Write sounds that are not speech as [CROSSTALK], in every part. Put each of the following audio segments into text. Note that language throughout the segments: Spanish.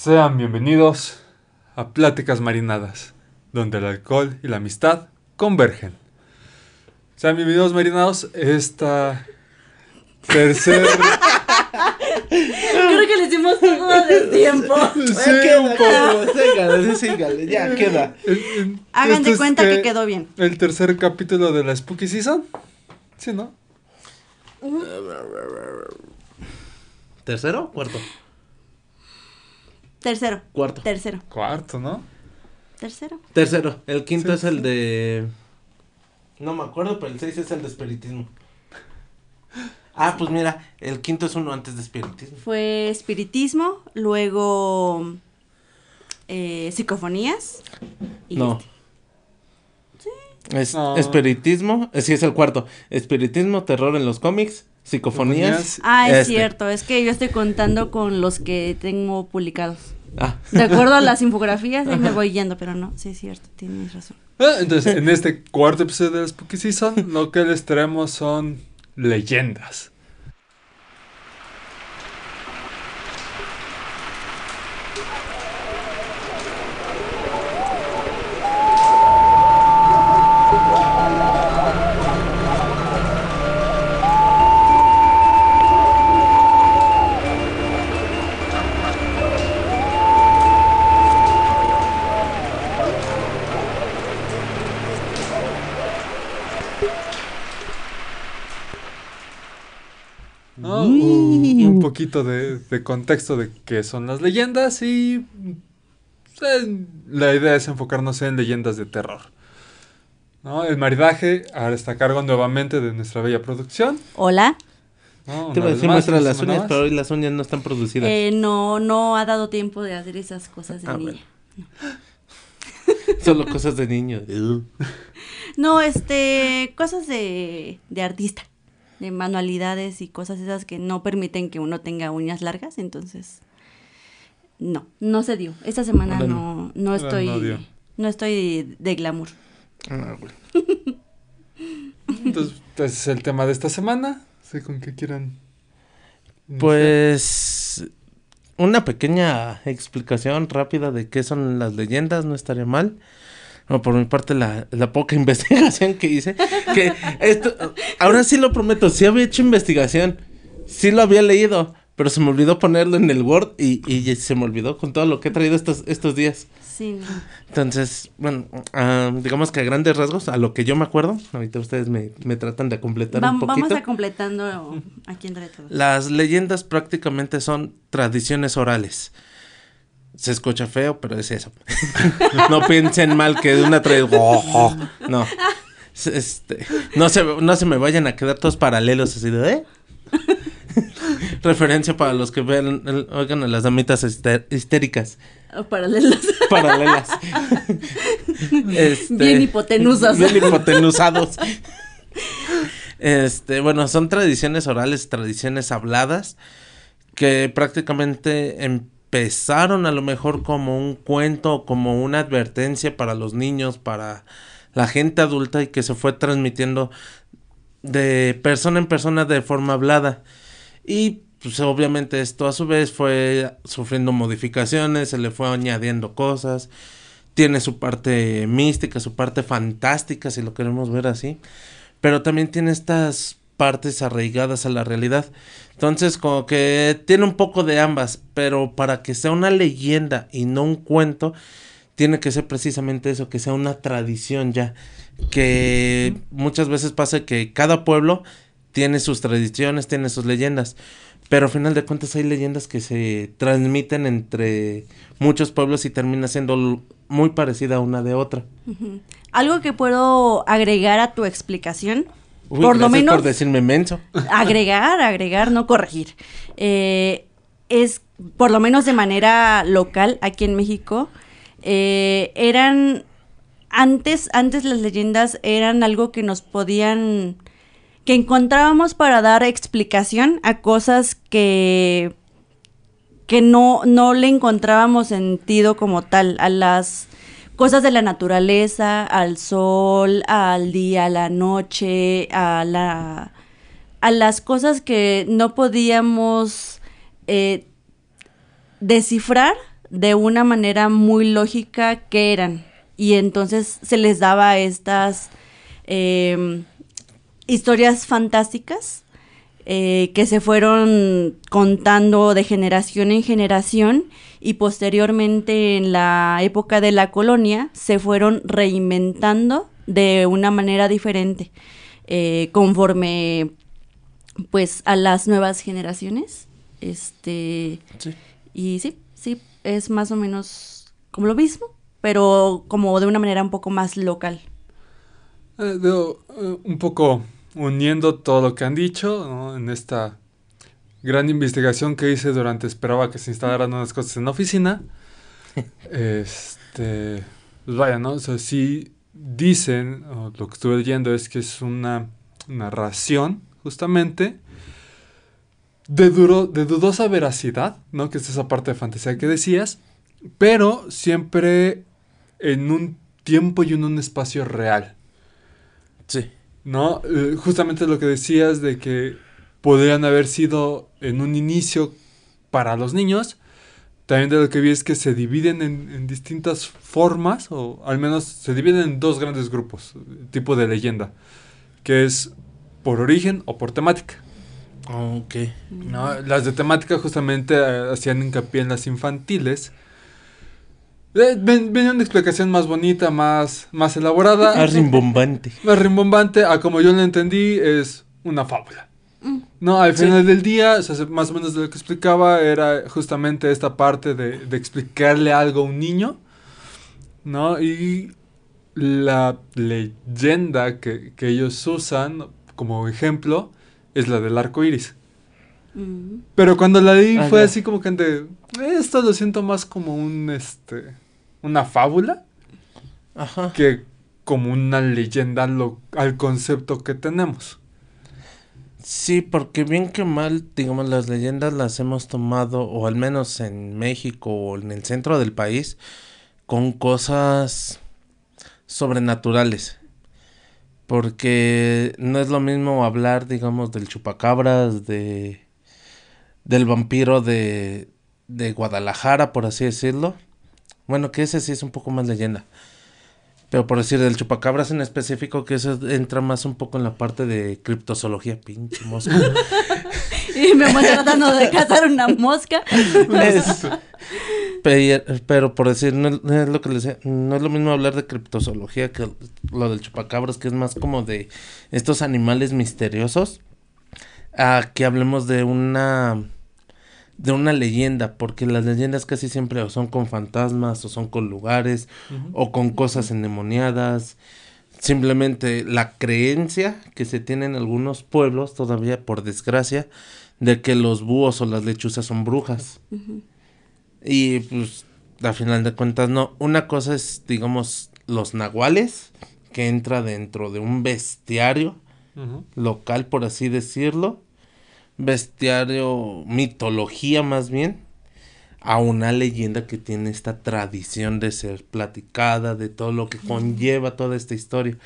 Sean bienvenidos a Pláticas Marinadas, donde el alcohol y la amistad convergen. Sean bienvenidos marinados esta tercer... [LAUGHS] Creo que le hicimos todo de tiempo. Sí, queda, un poco. sígale, sígale, ya queda. Hagan de cuenta que quedó bien. El tercer capítulo de la Spooky Season. Sí, ¿no? ¿Tercero o cuarto? Tercero. Cuarto. Tercero. Cuarto, ¿no? Tercero. Tercero. El quinto Sí, es el sí. de. No me acuerdo, pero el seis es el de espiritismo. Ah, pues mira, el quinto es uno antes de espiritismo. Fue espiritismo, luego eh, psicofonías. Y No. este. Es No. espiritismo, eh, sí es el cuarto. Espiritismo, terror en los cómics, psicofonías. Psicofonías. Ah, es Este. cierto, es que yo estoy contando con los que tengo publicados. Ah, De acuerdo a las infografías, ahí me voy yendo, pero no, sí es cierto, tienes razón. Ah, Entonces, en este cuarto episodio de Spooky Season, lo que les traemos son leyendas. Un, un poquito de, de contexto de qué son las leyendas y pues, la idea es enfocarnos en leyendas de terror. ¿no? El maridaje ahora está a cargo nuevamente de nuestra bella producción. Hola. ¿no? te iba a decir más, muestra las uñas, más. pero hoy las uñas no están producidas. Eh, no, no ha dado tiempo de hacer esas cosas de Ah, niña. Solo cosas de niño. [LAUGHS] No, este, cosas de, de artista, de manualidades y cosas esas que no permiten que uno tenga uñas largas, entonces, no, no se dio. Esta semana Ahora no, no estoy, no estoy de glamour. Ah, bueno. Entonces, ese es el tema de esta semana. Sé con qué quieran. iniciar. Pues una pequeña explicación rápida de qué son las leyendas no estaría mal. No, por mi parte la, la poca [LAUGHS] investigación que hice, que esto, ahora sí lo prometo, sí había hecho investigación, sí lo había leído, pero se me olvidó ponerlo en el Word y, y se me olvidó con todo lo que he traído estos, estos días. Sí. Entonces, bueno, ah, digamos que a grandes rasgos, a lo que yo me acuerdo, ahorita ustedes me, me tratan de completar un poquito. vamos a completando aquí entre todos. Las leyendas prácticamente son tradiciones orales. Se escucha feo, pero es eso. [LAUGHS] no piensen mal que de una tradición. no. Es- Este, no, se, no se me vayan a quedar todos paralelos así de, ¿eh? [LAUGHS] Referencia para los que vean, el- oigan a las damitas hister- histéricas, O Paralelas. [LAUGHS] paralelas. Este, Bien hipotenusas. Bien hipotenusados. Este, bueno, son tradiciones orales, tradiciones habladas, que prácticamente empezaron a lo mejor como un cuento, como una advertencia para los niños, para la gente adulta y que se fue transmitiendo de persona en persona de forma hablada. Y pues obviamente esto a su vez fue sufriendo modificaciones, se le fue añadiendo cosas, tiene su parte mística, su parte fantástica, si lo queremos ver así, pero también tiene estas partes arraigadas a la realidad. Entonces, como que tiene un poco de ambas, pero para que sea una leyenda y no un cuento, tiene que ser precisamente eso, que sea una tradición ya, que muchas veces pasa que cada pueblo tiene sus tradiciones, tiene sus leyendas, pero al final de cuentas hay leyendas que se transmiten entre muchos pueblos y termina siendo muy parecida una de otra. Algo que puedo agregar a tu explicación, Uy, por lo menos por decirme menso. agregar, agregar, no corregir. Eh, es, por lo menos de manera local, aquí en México, eh, eran, antes, antes las leyendas eran algo que nos podían, que encontrábamos para dar explicación a cosas que, que no, no le encontrábamos sentido como tal, a las cosas de la naturaleza, al sol, al día, a la noche, a la a las cosas que no podíamos eh, descifrar de una manera muy lógica qué eran. Y entonces se les daba estas em, historias fantásticas eh, que se fueron contando de generación en generación y posteriormente en la época de la colonia se fueron reinventando de una manera diferente eh, conforme pues a las nuevas generaciones este Sí. y sí sí es más o menos como lo mismo pero como de una manera un poco más local Eh, eh, un poco uniendo todo lo que han dicho ¿no? en esta gran investigación que hice durante esperaba que se instalaran unas cosas en la oficina. [LAUGHS] este, pues vaya, ¿no? O sea, sí dicen, o lo que estuve leyendo es que es una narración, justamente, de, duro, de dudosa veracidad, ¿no? Que es esa parte de fantasía que decías, pero siempre en un tiempo y en un espacio real. Sí. ¿No? Eh, justamente lo que decías de que podrían haber sido en un inicio para los niños. También de lo que vi es que se dividen en, en distintas formas, o al menos se dividen en dos grandes grupos, tipo de leyenda, que es por origen o por temática. Ok. ¿no? Las de temática justamente eh, hacían hincapié en las infantiles. Eh, ven- venía una explicación más bonita, más, más elaborada. [LAUGHS] Ah, rimbombante. [LAUGHS] Más rimbombante, a como yo lo entendí, es una fábula. Mm. No, al Sí. final del día, o sea, se- más o menos de lo que explicaba era justamente esta parte de, de explicarle algo a un niño, ¿no? Y la leyenda que, que ellos usan como ejemplo es la del arco iris. Mm. Pero cuando la leí Ah, fue ya. así como que de, esto lo siento más como un, este, una fábula Ajá. que como una leyenda lo- al concepto que tenemos. Sí, porque bien que mal, digamos, las leyendas las hemos tomado, o al menos en México o en el centro del país, con cosas sobrenaturales. Porque no es lo mismo hablar, digamos, del chupacabras, de del vampiro de, de Guadalajara, por así decirlo. Bueno, que ese sí es un poco más leyenda. Pero por decir del chupacabras en específico, que eso entra más un poco en la parte de criptozoología, pinche mosca. [LAUGHS] y me voy tratando de cazar una mosca Es- pero, pero por decir, no, es- lo que les decía, no es lo mismo hablar de criptozoología que lo del chupacabras, que es más como de estos animales misteriosos, a que hablemos de una de una leyenda, porque las leyendas casi siempre o son con fantasmas, o son con lugares, o con cosas endemoniadas. Simplemente la creencia que se tiene en algunos pueblos, todavía por desgracia, de que los búhos o las lechuzas son brujas. Y pues, a final de cuentas, no. Una cosa es, digamos, los nahuales, que entra dentro de un bestiario local, por así decirlo. Bestiario, mitología más bien. A una leyenda que tiene esta tradición de ser platicada, de todo lo que conlleva toda esta historia.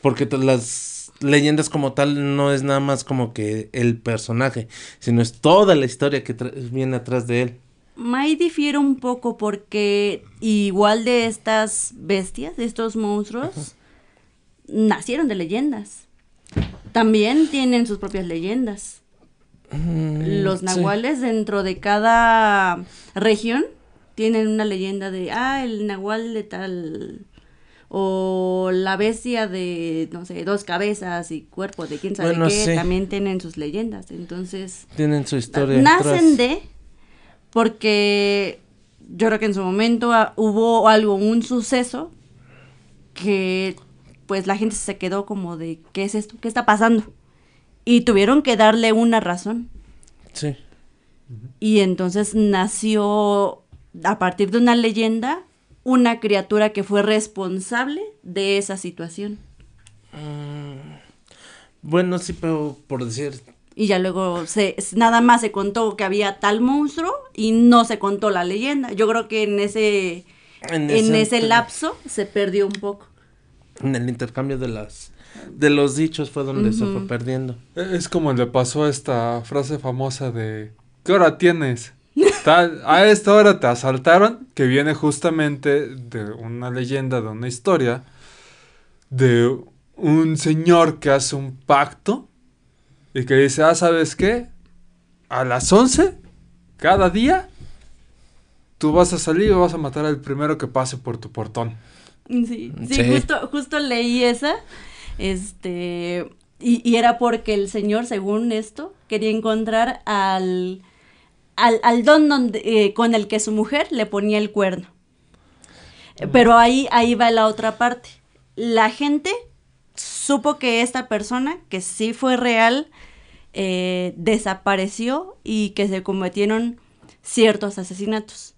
Porque las leyendas como tal no es nada más como que el personaje, sino es toda la historia que viene atrás de él. Ahí difiere un poco porque igual de estas bestias, de estos monstruos, nacieron de leyendas. También tienen sus propias leyendas. Los sí. nahuales dentro de cada región tienen una leyenda de, ah, el nahual de tal, o la bestia de, no sé, dos cabezas y cuerpo de quién sabe Bueno, qué, sí. también tienen sus leyendas. Entonces, Tienen su historia. nacen atrás. de porque yo creo que en su momento ah, hubo algo, un suceso que pues la gente se quedó como de ¿qué es esto? ¿Qué está pasando? Y tuvieron que darle una razón. Sí. Y entonces nació a partir de una leyenda una criatura que fue responsable de esa situación. Bueno, sí, pero por decir, Y ya luego se, nada más se contó que había tal monstruo y no se contó la leyenda. Yo creo que en ese, en, en ese lapso se perdió un poco. en el intercambio de las de los dichos fue donde se fue perdiendo. Es como le pasó esta frase famosa de ¿qué hora tienes? [LAUGHS] Tal, a esta hora te asaltaron, que viene justamente de una leyenda, de una historia, de un señor que hace un pacto y que dice, ah, ¿sabes qué? A las 11, cada día, tú vas a salir y vas a matar al primero que pase por tu portón. Sí, sí, Sí. Justo, justo leí esa. Este. Y, y era porque el señor, según esto, quería encontrar al. al, al don donde, eh, con el que su mujer le ponía el cuerno. Eh, Pero ahí, ahí va la otra parte. La gente supo que esta persona, que sí fue real, eh, desapareció y que se cometieron ciertos asesinatos.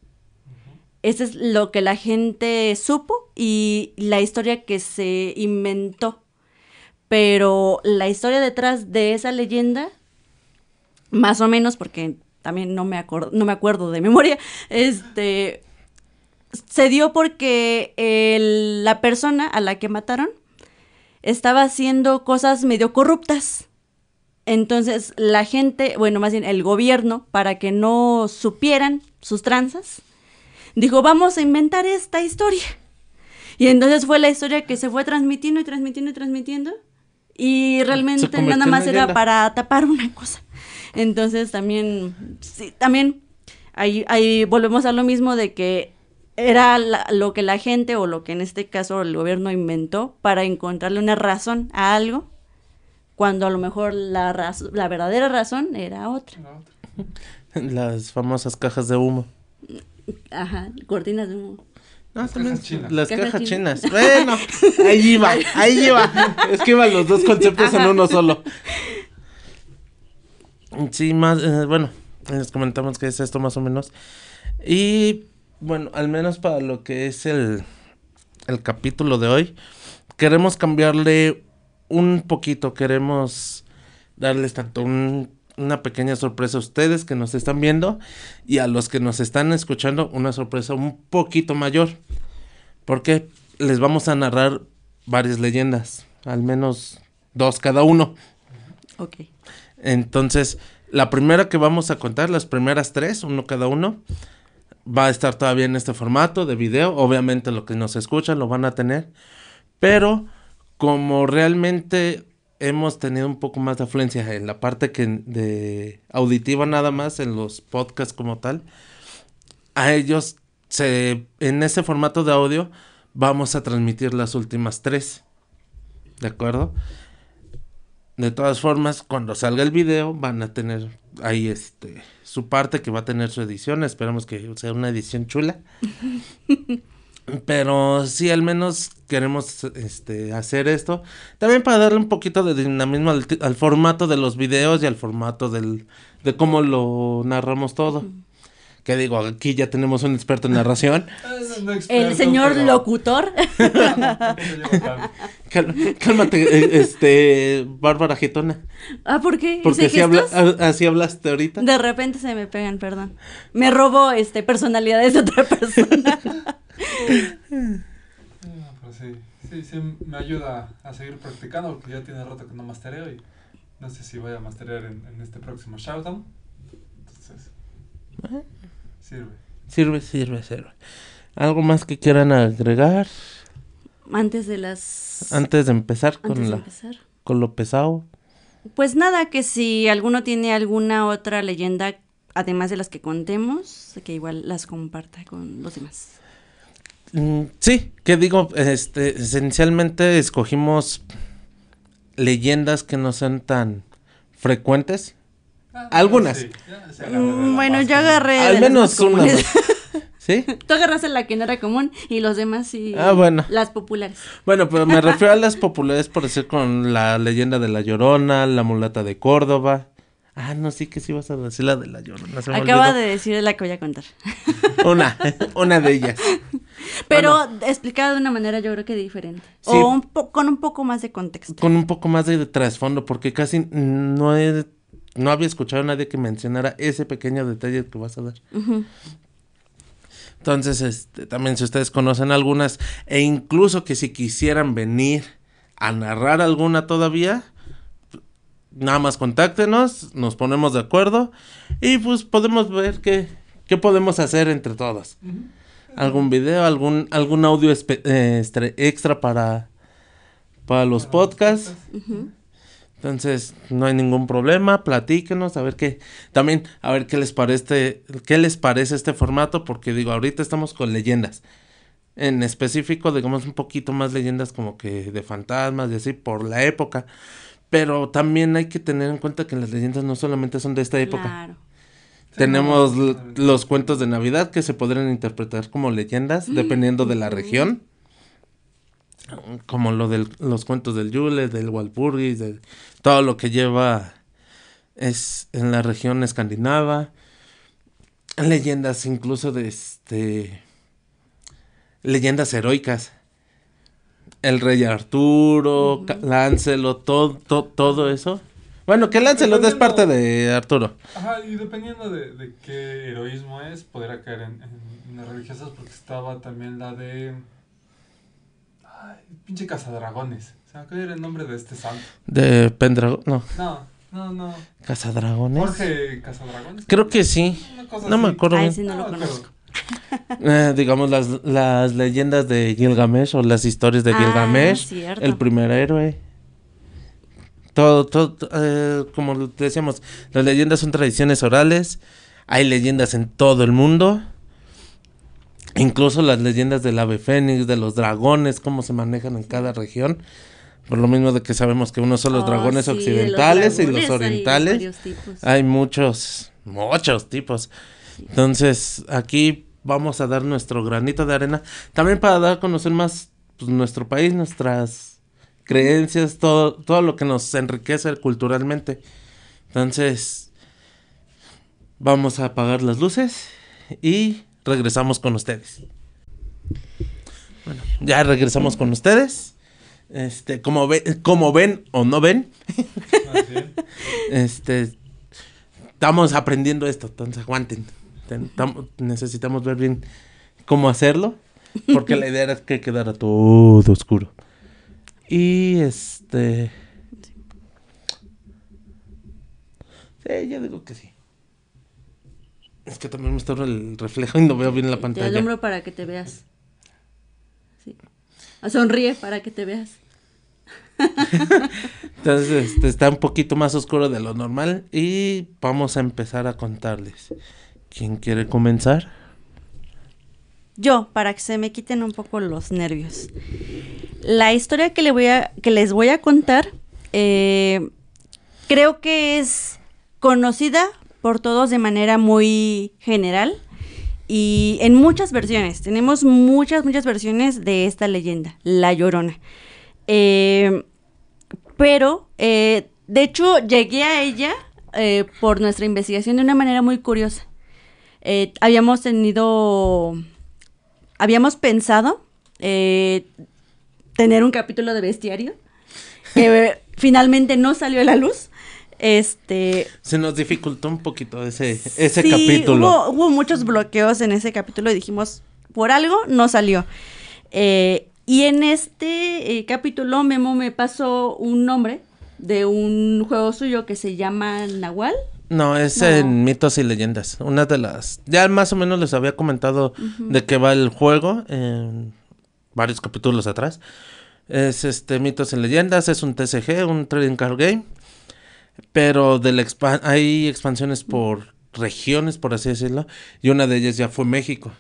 Eso es lo que la gente supo y la historia que se inventó. Pero la historia detrás de esa leyenda, más o menos, porque también no me, acuerdo, no me acuerdo de memoria, [LAUGHS] este, se dio porque el- la persona a la que mataron estaba haciendo cosas medio corruptas. Entonces la gente, bueno, más bien el gobierno, para que no supieran sus tranzas, dijo, vamos a inventar esta historia. Y entonces fue la historia que se fue transmitiendo y transmitiendo y transmitiendo. Y realmente nada más era para tapar una cosa. Entonces también, sí, también ahí, ahí volvemos a lo mismo de que era la- lo que la gente o lo que en este caso el gobierno inventó para encontrarle una razón a algo, cuando a lo mejor la, raz- la verdadera razón era otra. [LAUGHS] Las famosas cajas de humo. Ajá, cortinas de humo. No, Las también cajas chinas. Las Cajas cajas chinas. chinas. [LAUGHS] Bueno, ahí iba, ahí iba. Es que iban los dos conceptos en uno solo. [LAUGHS] Sí, más, eh, bueno, les comentamos que es esto más o menos. Y bueno, al menos para lo que es el, el capítulo de hoy, queremos cambiarle un poquito, queremos darles tanto un- una pequeña sorpresa a ustedes que nos están viendo y a los que nos están escuchando una sorpresa un poquito mayor. Porque les vamos a narrar varias leyendas, al menos dos cada uno. Ok. Entonces, la primera que vamos a contar, las primeras tres, uno cada uno, va a estar todavía en este formato de video. Obviamente lo que nos escuchan lo van a tener. Pero como realmente hemos tenido un poco más de afluencia en la parte que de auditiva nada más, en los podcasts como tal, a ellos se, en ese formato de audio vamos a transmitir las últimas tres. ¿De acuerdo? De todas formas, cuando salga el video, van a tener ahí este su parte que va a tener su edición. Esperamos que sea una edición chula. [LAUGHS] Pero sí, al menos queremos este hacer esto. También para darle un poquito de dinamismo al, al formato de los videos y al formato del, de cómo lo narramos todo. Que digo, aquí ya tenemos un experto en narración. [LAUGHS] El señor locutor. [LAUGHS] [LAUGHS] Cal- cálmate, eh, este, Bárbara Gitona. ah, ¿por qué? Porque ¿Hice así, habla- gestos? a- así hablaste ahorita. De repente se me pegan, perdón. Me robo este personalidades de otra persona. Ah, pues sí, sí, sí, me ayuda a seguir practicando porque ya tiene rato que no mastereo y no sé si voy a masterear en, en este próximo Showdown. Entonces, sirve. Sirve, sirve, sirve. ¿Algo más que quieran agregar Antes de las. antes de empezar con, antes de la, empezar. con lo pesado? Pues nada, que si alguno tiene alguna otra leyenda, además de las que contemos, que igual las comparta con los demás. Mm, sí, que digo, este, esencialmente escogimos leyendas que no sean tan frecuentes. Ah, Algunas. sí, ya Mm, Bueno, yo agarré. Al menos una. [LAUGHS] ¿Sí? Tú agarraste la que no era común y los demás sí. Ah, bueno. Las populares. Bueno, pero me [LAUGHS] refiero a las populares por decir con la leyenda de la Llorona, la mulata de Córdoba. Ah, no, sí que sí vas a decir la de la Llorona. se me Acaba olvidó. de decir la que voy a contar. Una, [LAUGHS] una de ellas. Pero explicada de una manera yo creo que diferente. Sí. O un po- con un poco más de contexto. Con un poco más de trasfondo, porque casi no he, no había escuchado a nadie que mencionara ese pequeño detalle que vas a dar. Entonces, este, también si ustedes conocen algunas, e incluso que si quisieran venir a narrar alguna todavía, nada más contáctenos, nos ponemos de acuerdo y pues podemos ver qué, qué ¿Qué podemos hacer entre todos? ¿Algún video, algún, algún audio espe- eh, extra para, para los podcasts? Entonces, no hay ningún problema, platíquenos, a ver qué, también, a ver qué les parece, qué les parece este formato, porque digo, ahorita estamos con leyendas. En específico, digamos, un poquito más leyendas como que de fantasmas y así por la época. Pero también hay que tener en cuenta que las leyendas no solamente son de esta época. Claro. Tenemos los cuentos de Navidad que se podrían interpretar como leyendas dependiendo de la región. Como lo de los cuentos del Yule, del Walpurgis, de todo lo que lleva es en la región escandinava. Leyendas incluso de este leyendas heroicas. El rey Arturo, Lancelot, todo, to- todo eso. Bueno, que Lancelot es parte de Arturo. Ajá, y dependiendo de, de qué heroísmo es, podrá caer en, en- en las religiosas, porque estaba también la de. Ay, pinche cazadragones. Se me acaba de ir el nombre de este santo. De Pendragon, no, No, no, no. Cazadragones. Jorge Cazadragones. Creo que sí. No me así. acuerdo Ay, bien. sí, no lo me conozco. [LAUGHS] Eh, digamos las, las leyendas de Gilgamesh o las historias de Ah, Gilgamesh, cierto. el primer héroe. Todo, todo, eh, como decíamos, las leyendas son tradiciones orales. Hay leyendas en todo el mundo. Incluso las leyendas del ave fénix, de los dragones, cómo se manejan en cada región. Por lo mismo de que sabemos que unos son los Oh, dragones sí, de los occidentales y los hay orientales. tipos. Hay muchos, muchos tipos. Entonces, aquí vamos a dar nuestro granito de arena. También para dar a conocer más pues, nuestro país, nuestras creencias, todo, todo lo que nos enriquece culturalmente. Entonces, vamos a apagar las luces y regresamos con ustedes. Bueno, ya regresamos con ustedes. Este, como ven, como ven o no ven, este, estamos aprendiendo esto, entonces aguanten. Ten- tam- necesitamos ver bien cómo hacerlo, porque la idea era que quedara todo oscuro. Y este... Sí, yo digo que sí. Es que también me está el reflejo y no veo bien la Te pantalla. alumbro para que te veas. Sí. Sonríe para que te veas. [LAUGHS] Entonces, este, está un poquito más oscuro de lo normal y vamos a empezar a contarles. ¿Quién quiere comenzar? Yo, para que se me quiten un poco los nervios. La historia que, le voy a, les voy a contar, eh, creo que es conocida por todos de manera muy general y en muchas versiones. Tenemos muchas, muchas versiones de esta leyenda, La Llorona. Eh, pero, eh, de hecho, llegué a ella por nuestra investigación de una manera muy curiosa. Habíamos tenido habíamos pensado tener un capítulo de bestiario que eh, finalmente no salió a la luz. Este, Se nos dificultó un poquito ese, ese sí, capítulo. Hubo, hubo muchos bloqueos en ese capítulo y dijimos, por algo no salió. Eh, y en este eh, capítulo Memo me pasó un nombre de un juego suyo que se llama Nahual. No, es No. en mitos y leyendas. Una de las... Ya más o menos les había comentado de qué va el juego en varios capítulos atrás. Es este mitos y leyendas, es un TCG, un trading card game. Pero de la expa- hay expansiones por regiones, por así decirlo. Y una de ellas ya fue México.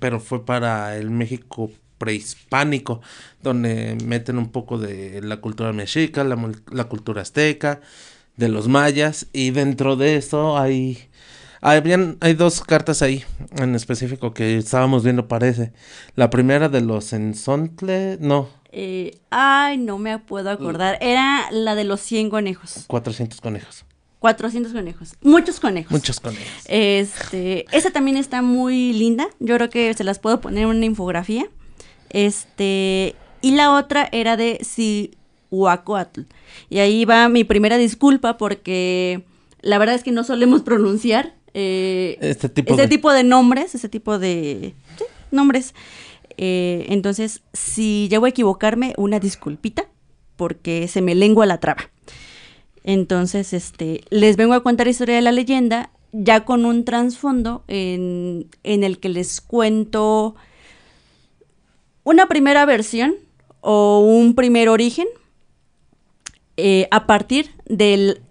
Pero fue para el México prehispánico, donde meten un poco de la cultura mexica, la, la cultura azteca, de los mayas. Y dentro de eso hay... Habían, hay dos cartas ahí en específico que estábamos viendo, parece. La primera de los Enzontle, no, Eh, ay, no me puedo acordar. Era la de los 100 conejos. 400 conejos. 400 conejos. Muchos conejos. Muchos conejos. Este, esa también está muy linda. Yo creo que se las puedo poner en una infografía. Este, y la otra era de Cihuacoatl. Y ahí va mi primera disculpa porque la verdad es que no solemos pronunciar eh, Este tipo de- tipo de nombres, ese tipo de sí, nombres. Eh, entonces, si llego a equivocarme, una disculpita porque se me lengua la traba. Entonces, este, les vengo a contar la historia de la leyenda ya con un trasfondo en, en el que les cuento una primera versión o un primer origen eh, a partir del,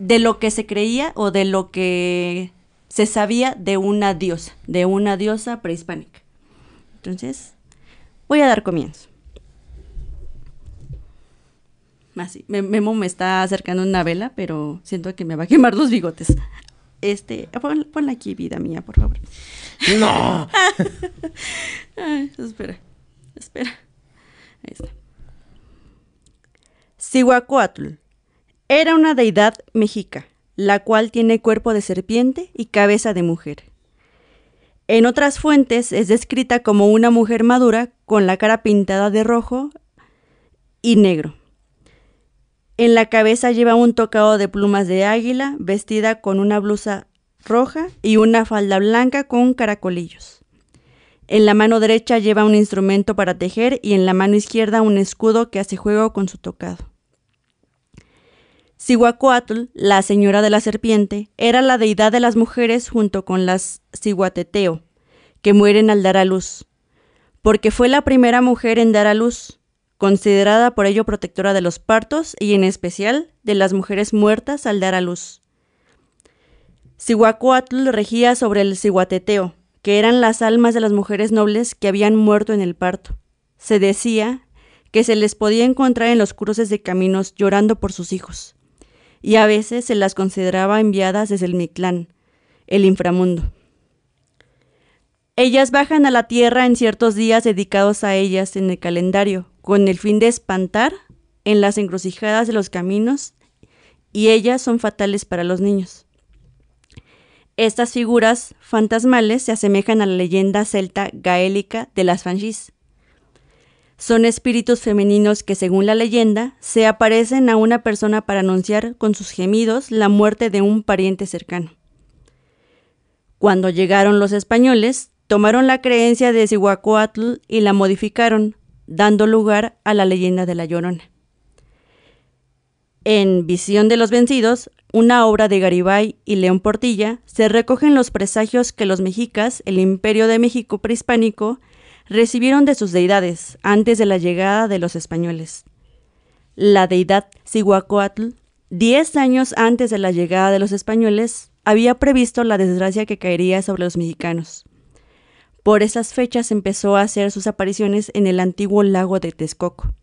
de lo que se creía o de lo que se sabía de una diosa, de una diosa prehispánica. Entonces, voy a dar comienzo. Así, Memo me está acercando una vela, pero siento que me va a quemar los bigotes. Este, ponla aquí, vida mía, por favor. No. [LAUGHS] espera, espera. Ahí está. Cihuacuatl era una deidad mexica, la cual tiene cuerpo de serpiente y cabeza de mujer. En otras fuentes es descrita como una mujer madura con la cara pintada de rojo y negro. En la cabeza lleva un tocado de plumas de águila, vestida con una blusa roja y una falda blanca con caracolillos. En la mano derecha lleva un instrumento para tejer y en la mano izquierda un escudo que hace juego con su tocado. Cihuacoatl, la señora de la serpiente, era la deidad de las mujeres junto con las Cihuateteo, que mueren al dar a luz, porque fue la primera mujer en dar a luz considerada por ello protectora de los partos y en especial de las mujeres muertas al dar a luz. Cihuacuatl regía sobre el cihuateteo, que eran las almas de las mujeres nobles que habían muerto en el parto. Se decía que se les podía encontrar en los cruces de caminos llorando por sus hijos, y a veces se las consideraba enviadas desde el Mictlán, el inframundo. Ellas bajan a la tierra en ciertos días dedicados a ellas en el calendario, con el fin de espantar en las encrucijadas de los caminos, y ellas son fatales para los niños. Estas figuras fantasmales se asemejan a la leyenda celta gaélica de las Fanchis. Son espíritus femeninos que, según la leyenda, se aparecen a una persona para anunciar con sus gemidos la muerte de un pariente cercano. Cuando llegaron los españoles, tomaron la creencia de Zihuacoatl y la modificaron, dando lugar a la leyenda de la Llorona. En Visión de los Vencidos, una obra de Garibay y León Portilla, se recogen los presagios que los mexicas, el imperio de México prehispánico, recibieron de sus deidades antes de la llegada de los españoles. La deidad Cihuacoatl, diez años antes de la llegada de los españoles, había previsto la desgracia que caería sobre los mexicanos. Por esas fechas empezó a hacer sus apariciones en el antiguo lago de Texcoco.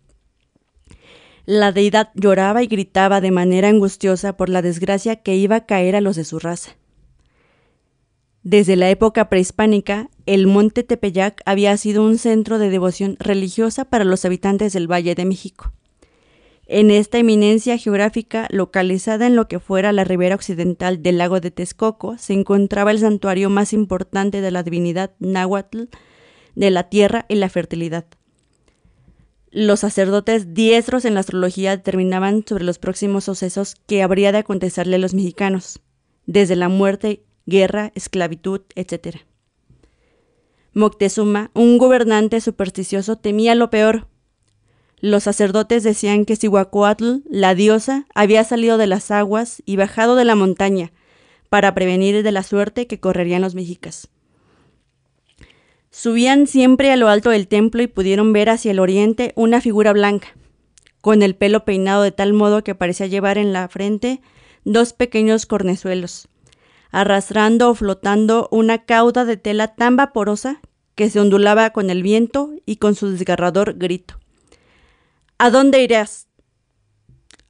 La deidad lloraba y gritaba de manera angustiosa por la desgracia que iba a caer a los de su raza. Desde la época prehispánica, el monte Tepeyac había sido un centro de devoción religiosa para los habitantes del Valle de México. En esta eminencia geográfica, localizada en lo que fuera la ribera occidental del lago de Texcoco, se encontraba el santuario más importante de la divinidad náhuatl de la tierra y la fertilidad. Los sacerdotes diestros en la astrología determinaban sobre los próximos sucesos que habría de acontecerle a los mexicanos, desde la muerte, guerra, esclavitud, etc. Moctezuma, un gobernante supersticioso, temía lo peor, los sacerdotes decían que Cihuacoatl, la diosa, había salido de las aguas y bajado de la montaña para prevenir de la suerte que correrían los mexicas. Subían siempre a lo alto del templo y pudieron ver hacia el oriente una figura blanca, con el pelo peinado de tal modo que parecía llevar en la frente dos pequeños cornezuelos, arrastrando o flotando una cauda de tela tan vaporosa que se ondulaba con el viento y con su desgarrador grito. ¿A dónde irás?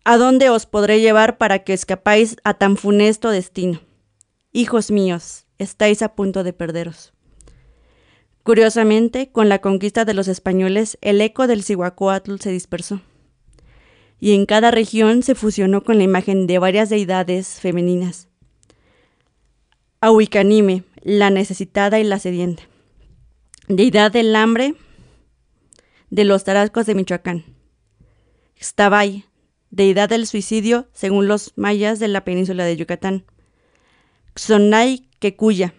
¿A dónde os podré llevar para que escapáis a tan funesto destino? Hijos míos, estáis a punto de perderos. Curiosamente, con la conquista de los españoles, el eco del Cihuacóatl se dispersó, y en cada región se fusionó con la imagen de varias deidades femeninas. Ahuicanime, la necesitada y la sedienta. Deidad del hambre de los tarascos de Michoacán. Xtabay, deidad del suicidio según los mayas de la península de Yucatán. Xonay Kekuya,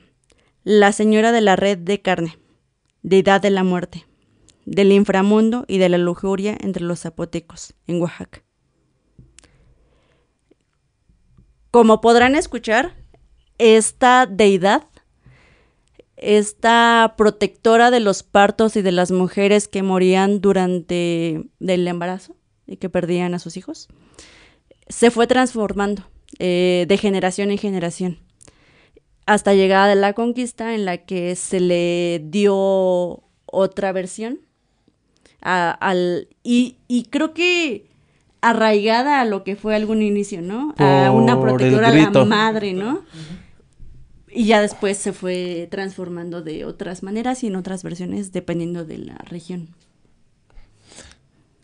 la señora de la red de carne, deidad de la muerte, del inframundo y de la lujuria entre los zapotecos, en Oaxaca. Como podrán escuchar, esta deidad, esta protectora de los partos y de las mujeres que morían durante el embarazo y que perdían a sus hijos, se fue transformando eh, de generación en generación hasta llegada de la conquista en la que se le dio otra versión al, y, creo que arraigada a lo que fue algún inicio, ¿no? a una protectora de la madre, ¿no? Y ya después se fue transformando de otras maneras y en otras versiones dependiendo de la región.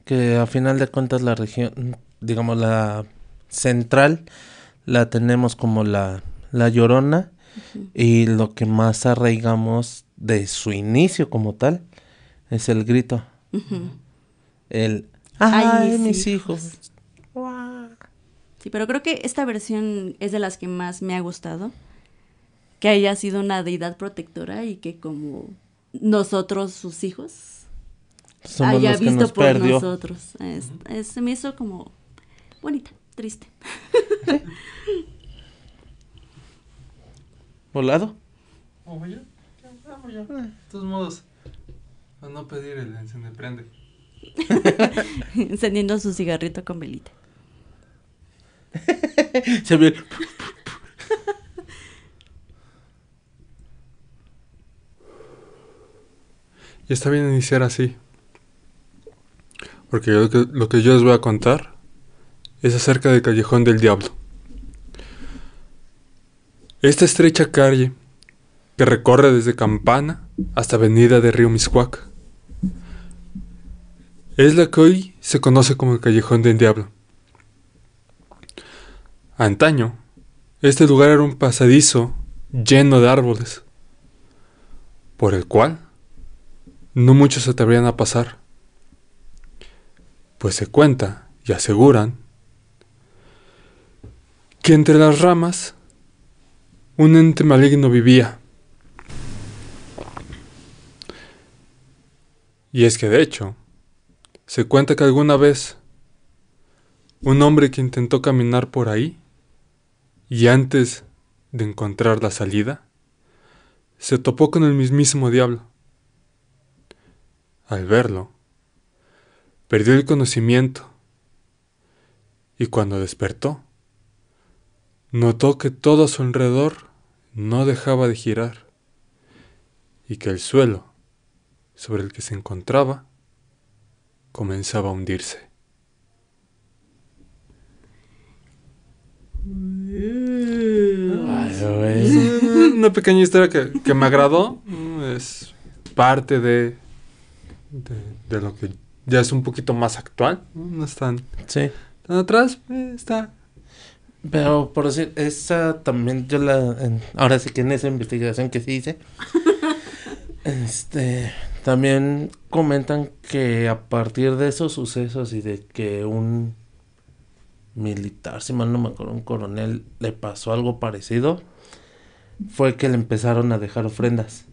Que a final de cuentas la región, digamos la central, la tenemos como la, la llorona y lo que más arraigamos de su inicio como tal es el grito. El ¡Ay, mis, hijos! Sí, pero creo que esta versión es de las que más me ha gustado. Que haya sido una deidad protectora y que como nosotros, sus hijos, haya visto por nosotros. se me hizo como bonita, triste. ¿Volado? Vamos ya, vamos ya. De todos modos, a no pedir el encende prende. [LAUGHS] Encendiendo su cigarrito con velita. [LAUGHS] Se ve. Y está bien iniciar así. Porque lo que, yo les voy a contar es acerca del Callejón del Diablo. Esta estrecha calle que recorre desde Campana hasta Avenida de Río Miscuac es la que hoy se conoce como el Callejón del Diablo. Antaño, este lugar era un pasadizo lleno de árboles, por el cual no muchos se atrevían a pasar, pues se cuenta y aseguran que entre las ramas un ente maligno vivía. Y es que de hecho, se cuenta que alguna vez un hombre que intentó caminar por ahí y antes de encontrar la salida, se topó con el mismísimo diablo. Al verlo, perdió el conocimiento y cuando despertó, notó que todo a su alrededor no dejaba de girar y que el suelo sobre el que se encontraba comenzaba a hundirse. Una pequeña historia que, me agradó. Es parte de, de, lo que ya es un poquito más actual. No están sí. tan atrás. Eh, está pero por decir, esa también yo la. ahora sí que en esa investigación que se hice. [LAUGHS] este. También comentan que a partir de esos sucesos y de que un militar, si mal no me acuerdo, un coronel le pasó algo parecido, fue que le empezaron a dejar ofrendas.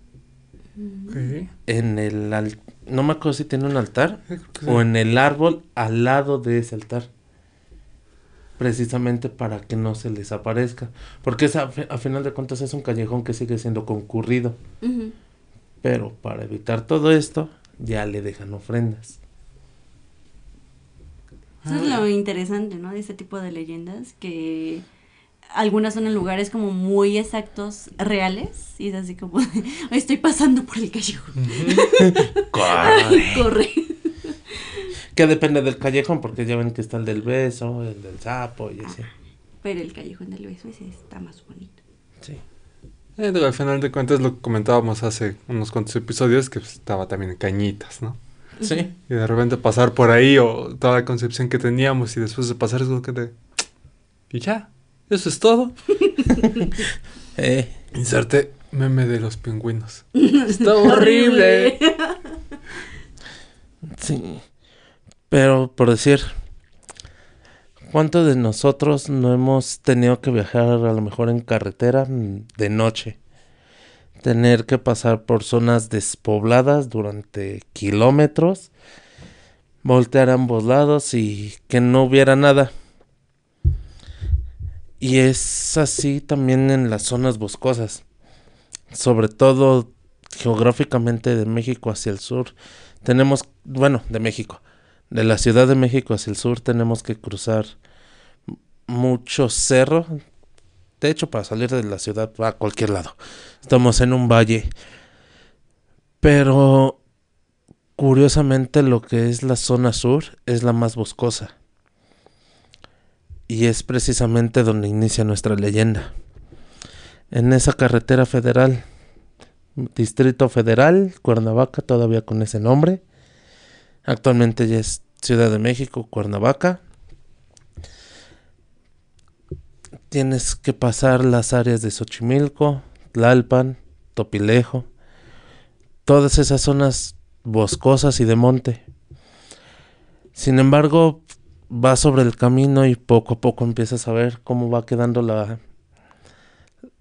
En el. no me acuerdo si tiene un altar o en el árbol al lado de ese altar precisamente para que no se les aparezca. Porque a, final de cuentas es un callejón que sigue siendo concurrido. Pero para evitar todo esto, ya le dejan ofrendas. Eso es lo interesante, ¿no? De ese tipo de leyendas, que algunas son en lugares como muy exactos, reales, y es así como, [LAUGHS] estoy pasando por el callejón. [LAUGHS] Corre. Corre. Que depende del callejón, porque ya ven que está el del beso, el del sapo y así. Pero el callejón del beso ese está más bonito. Sí. Eh, al final de cuentas lo comentábamos hace unos cuantos episodios que estaba también en cañitas, ¿no? Sí. Y de repente pasar por ahí o toda la concepción que teníamos y después de pasar es lo que te... [TSK] Y ya, eso es todo. [LAUGHS] eh. Inserte meme de los pingüinos. Está [LAUGHS] horrible. [LAUGHS] sí. Pero por decir, ¿cuántos de nosotros no hemos tenido que viajar a lo mejor en carretera de noche? Tener que pasar por zonas despobladas durante kilómetros, voltear a ambos lados y que no hubiera nada. Y es así también en las zonas boscosas, sobre todo geográficamente de México hacia el sur. Tenemos, bueno, de México, de la Ciudad de México hacia el sur tenemos que cruzar mucho cerro. De hecho, para salir de la ciudad a cualquier lado. Estamos en un valle. Pero curiosamente lo que es la zona sur es la más boscosa. Y es precisamente donde inicia nuestra leyenda. En esa carretera federal, Distrito Federal, Cuernavaca, todavía con ese nombre. Actualmente ya es Ciudad de México, Cuernavaca. Tienes que pasar las áreas de Xochimilco, Tlalpan, Topilejo, todas esas zonas boscosas y de monte. Sin embargo, vas sobre el camino y poco a poco empiezas a ver cómo va quedando la,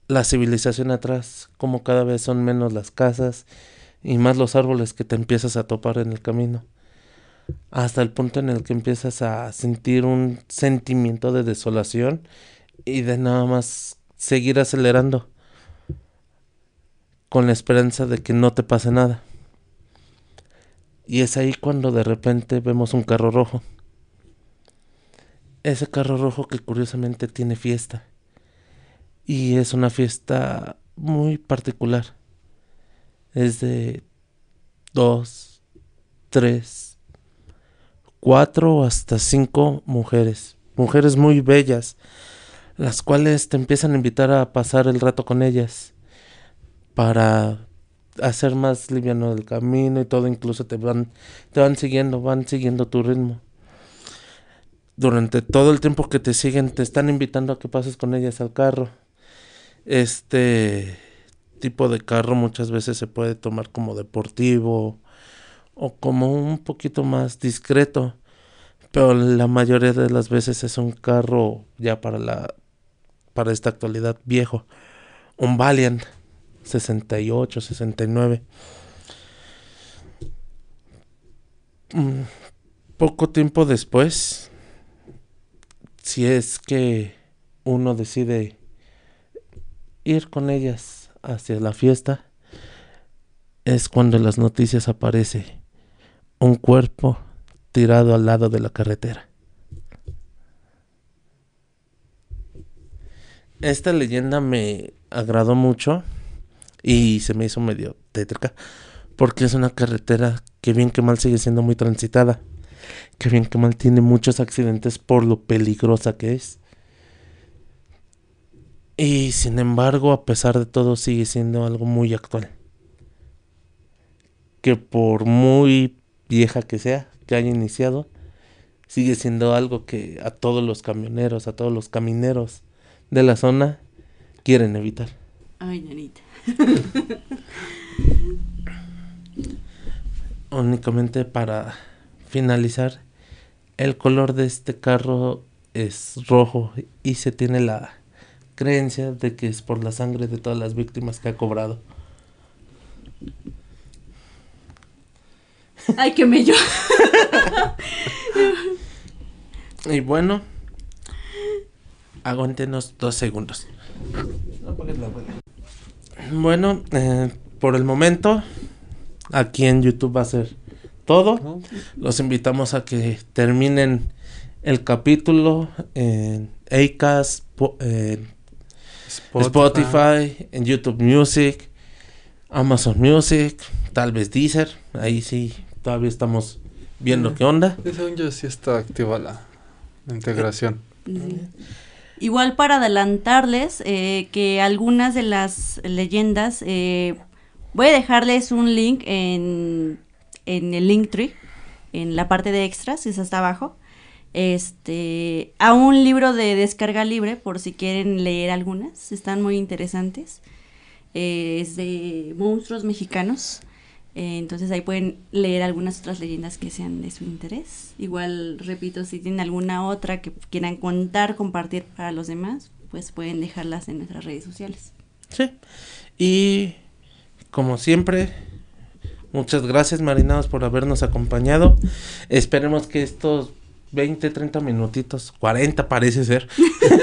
la civilización atrás, cómo cada vez son menos las casas y más los árboles que te empiezas a topar en el camino. Hasta el punto en el que empiezas a sentir un sentimiento de desolación y de nada más seguir acelerando con la esperanza de que no te pase nada. Y es ahí cuando de repente vemos un carro rojo. Ese carro rojo que curiosamente tiene fiesta. Y es una fiesta muy particular. Es de dos, tres, cuatro hasta cinco mujeres. Mujeres muy bellas las cuales te empiezan a invitar a pasar el rato con ellas para hacer más liviano el camino y todo, incluso te van, te van siguiendo, van siguiendo tu ritmo. Durante todo el tiempo que te siguen, te están invitando a que pases con ellas al carro. Este tipo de carro muchas veces se puede tomar como deportivo o como un poquito más discreto, pero la mayoría de las veces es un carro ya para la para esta actualidad viejo. Un Valiant 68, 69. Mm, poco tiempo después, si es que uno decide ir con ellas hacia la fiesta, es cuando en las noticias aparece un cuerpo tirado al lado de la carretera. esta leyenda me agradó mucho y se me hizo medio tétrica porque es una carretera que bien que mal sigue siendo muy transitada, que bien que mal tiene muchos accidentes por lo peligrosa que es. Y sin embargo, a pesar de todo, sigue siendo algo muy actual. Que por muy vieja que sea, que haya iniciado, sigue siendo algo que a todos los camioneros, a todos los camineros, de la zona quieren evitar. Ay, nanita. [LAUGHS] Únicamente para finalizar, el color de este carro es rojo y se tiene la creencia de que es por la sangre de todas las víctimas que ha cobrado. Ay, qué mello. y bueno, Aguántenos dos segundos. Bueno, eh, por el momento, aquí en YouTube va a ser todo. Los invitamos a que terminen el capítulo en Acast, en Spotify. en YouTube Music, Amazon Music, tal vez Deezer. Ahí sí, todavía estamos viendo qué onda. Según yo sí está activa la integración. Igual para adelantarles eh, que algunas de las leyendas, eh, voy a dejarles un link en, en el Linktree, en la parte de extras, es hasta abajo, este, a un libro de descarga libre por si quieren leer algunas, están muy interesantes. Eh, es de monstruos mexicanos. Eh, entonces ahí pueden leer algunas otras leyendas que sean de su interés. Igual, repito, si tienen alguna otra que quieran contar, compartir para los demás, pues pueden dejarlas en nuestras redes sociales. Sí. Y como siempre, muchas gracias Marinados por habernos acompañado. Esperemos que estos 20, 30 minutitos, 40 parece ser.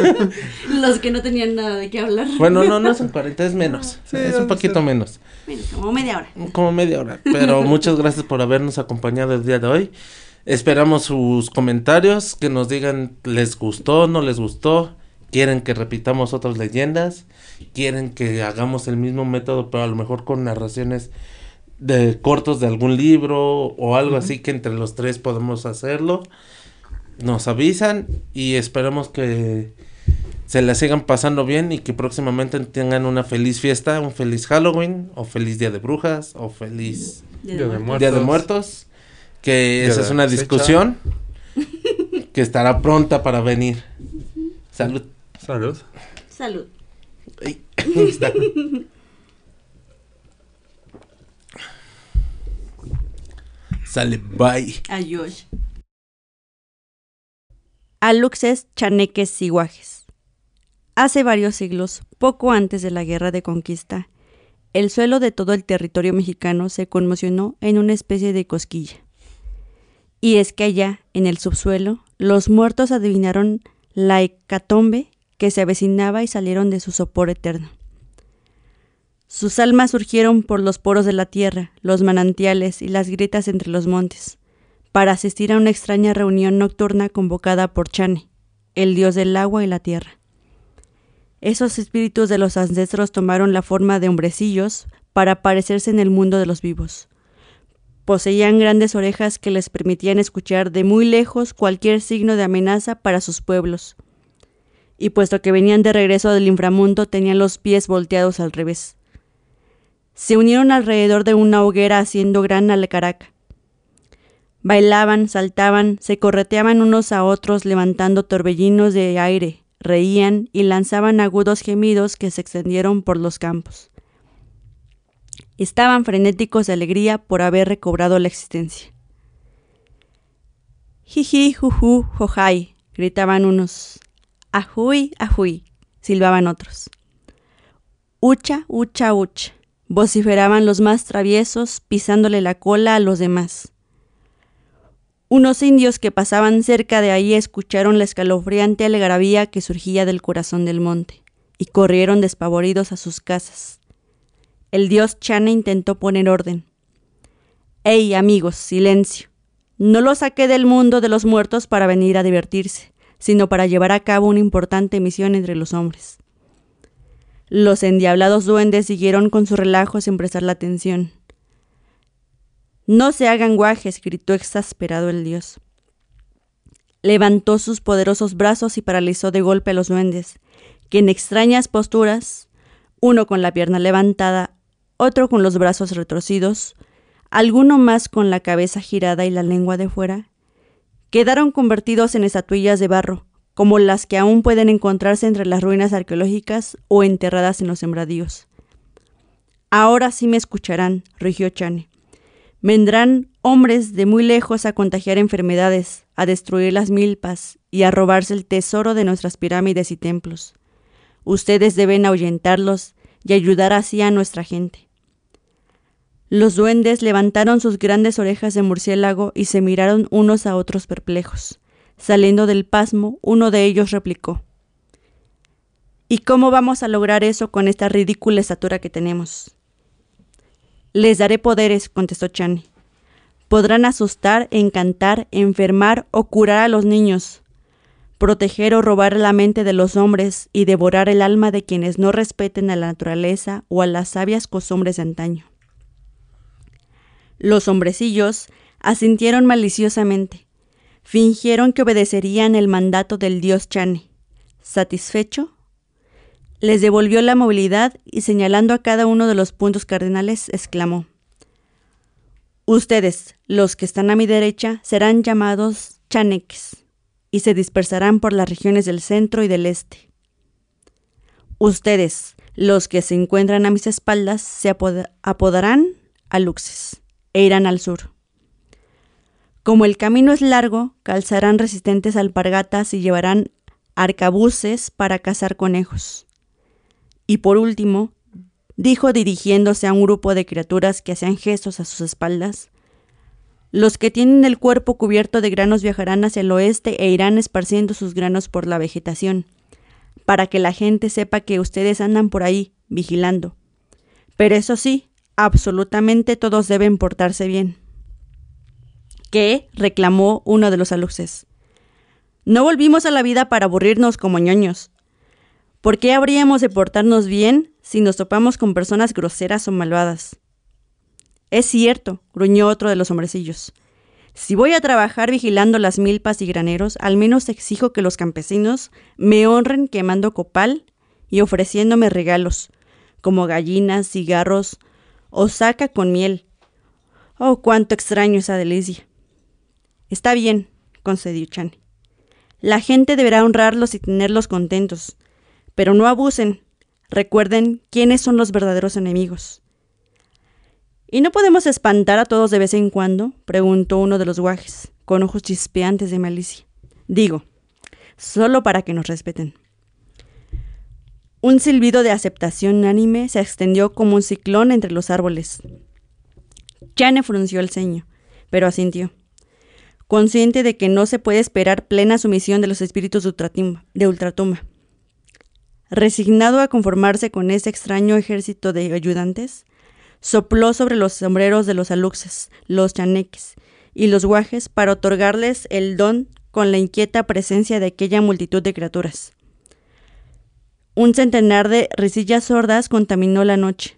[LAUGHS] Los que no tenían nada de qué hablar. Bueno, no, no son 40, es menos. Sí, es un poquito ser. menos. Bueno, como media hora. Como media hora. Pero [LAUGHS] muchas gracias por habernos acompañado el día de hoy. Esperamos sus comentarios, que nos digan les gustó, no les gustó, quieren que repitamos otras leyendas, quieren que hagamos el mismo método, pero a lo mejor con narraciones de cortos de algún libro o algo así que entre los tres podemos hacerlo. Nos avisan y esperamos que se la sigan pasando bien y que próximamente tengan una feliz fiesta, un feliz Halloween o feliz Día de Brujas o feliz Día de Día de muertos. Día de Muertos. Muertos, que Día esa de es una discusión [LAUGHS] que estará pronta para venir. Salud. Salud. Salud. Ay, [LAUGHS] [LAUGHS] ahí está. Sale, bye. Ayush. Aluxes, chaneques y guajes. Hace varios siglos, poco antes de la Guerra de Conquista, el suelo de todo el territorio mexicano se conmocionó en una especie de cosquilla. Y es que allá, en el subsuelo, los muertos adivinaron la hecatombe que se avecinaba y salieron de su sopor eterno. Sus almas surgieron por los poros de la tierra, los manantiales y las grietas entre los montes, para asistir a una extraña reunión nocturna convocada por Chane, el dios del agua y la tierra. Esos espíritus de los ancestros tomaron la forma de hombrecillos para aparecerse en el mundo de los vivos. Poseían grandes orejas que les permitían escuchar de muy lejos cualquier signo de amenaza para sus pueblos. Y puesto que venían de regreso del inframundo, tenían los pies volteados al revés. Se unieron alrededor de una hoguera haciendo gran alcaraca. Bailaban, saltaban, se correteaban unos a otros levantando torbellinos de aire, reían y lanzaban agudos gemidos que se extendieron por los campos. Estaban frenéticos de alegría por haber recobrado la existencia. Jiji, juju, jojai, gritaban unos. Ajuy, ajuy, silbaban otros. Ucha, ucha, ucha, vociferaban los más traviesos, pisándole la cola a los demás. Unos indios que pasaban cerca de ahí escucharon la escalofriante algarabía que surgía del corazón del monte, y corrieron despavoridos a sus casas. El dios Chane intentó poner orden. ¡Ey, amigos, silencio! No lo saqué del mundo de los muertos para venir a divertirse, sino para llevar a cabo una importante misión entre los hombres. Los endiablados duendes siguieron con su relajo sin prestar la atención. No se hagan guajes, gritó exasperado el dios. Levantó sus poderosos brazos y paralizó de golpe a los duendes, que en extrañas posturas, uno con la pierna levantada, otro con los brazos retorcidos, alguno más con la cabeza girada y la lengua de fuera, quedaron convertidos en estatuillas de barro, como las que aún pueden encontrarse entre las ruinas arqueológicas o enterradas en los sembradíos. Ahora sí me escucharán, rugió Chane. Vendrán hombres de muy lejos a contagiar enfermedades, a destruir las milpas y a robarse el tesoro de nuestras pirámides y templos. Ustedes deben ahuyentarlos y ayudar así a nuestra gente. Los duendes levantaron sus grandes orejas de murciélago y se miraron unos a otros perplejos. Saliendo del pasmo, uno de ellos replicó ¿Y cómo vamos a lograr eso con esta ridícula estatura que tenemos? Les daré poderes, contestó Chani. Podrán asustar, encantar, enfermar o curar a los niños, proteger o robar la mente de los hombres y devorar el alma de quienes no respeten a la naturaleza o a las sabias costumbres de antaño. Los hombrecillos asintieron maliciosamente, fingieron que obedecerían el mandato del dios Chani. Satisfecho, les devolvió la movilidad y señalando a cada uno de los puntos cardinales, exclamó Ustedes, los que están a mi derecha, serán llamados chaneques y se dispersarán por las regiones del centro y del este. Ustedes, los que se encuentran a mis espaldas, se apod apodarán a luxes e irán al sur. Como el camino es largo, calzarán resistentes alpargatas y llevarán arcabuces para cazar conejos. Y por último, dijo dirigiéndose a un grupo de criaturas que hacían gestos a sus espaldas, Los que tienen el cuerpo cubierto de granos viajarán hacia el oeste e irán esparciendo sus granos por la vegetación, para que la gente sepa que ustedes andan por ahí, vigilando. Pero eso sí, absolutamente todos deben portarse bien. ¿Qué? reclamó uno de los aluxes. No volvimos a la vida para aburrirnos como ñoños. ¿Por qué habríamos de portarnos bien si nos topamos con personas groseras o malvadas? Es cierto, gruñó otro de los hombrecillos. Si voy a trabajar vigilando las milpas y graneros, al menos exijo que los campesinos me honren quemando copal y ofreciéndome regalos, como gallinas, cigarros o saca con miel. Oh, cuánto extraño esa delicia. Está bien, concedió Chan. La gente deberá honrarlos y tenerlos contentos, pero no abusen. Recuerden quiénes son los verdaderos enemigos. ¿Y no podemos espantar a todos de vez en cuando? preguntó uno de los guajes, con ojos chispeantes de malicia. Digo, solo para que nos respeten. Un silbido de aceptación unánime se extendió como un ciclón entre los árboles. Chane frunció el ceño, pero asintió, consciente de que no se puede esperar plena sumisión de los espíritus de ultratumba. Resignado a conformarse con ese extraño ejército de ayudantes, sopló sobre los sombreros de los aluxes, los chaneques y los guajes para otorgarles el don con la inquieta presencia de aquella multitud de criaturas. Un centenar de risillas sordas contaminó la noche.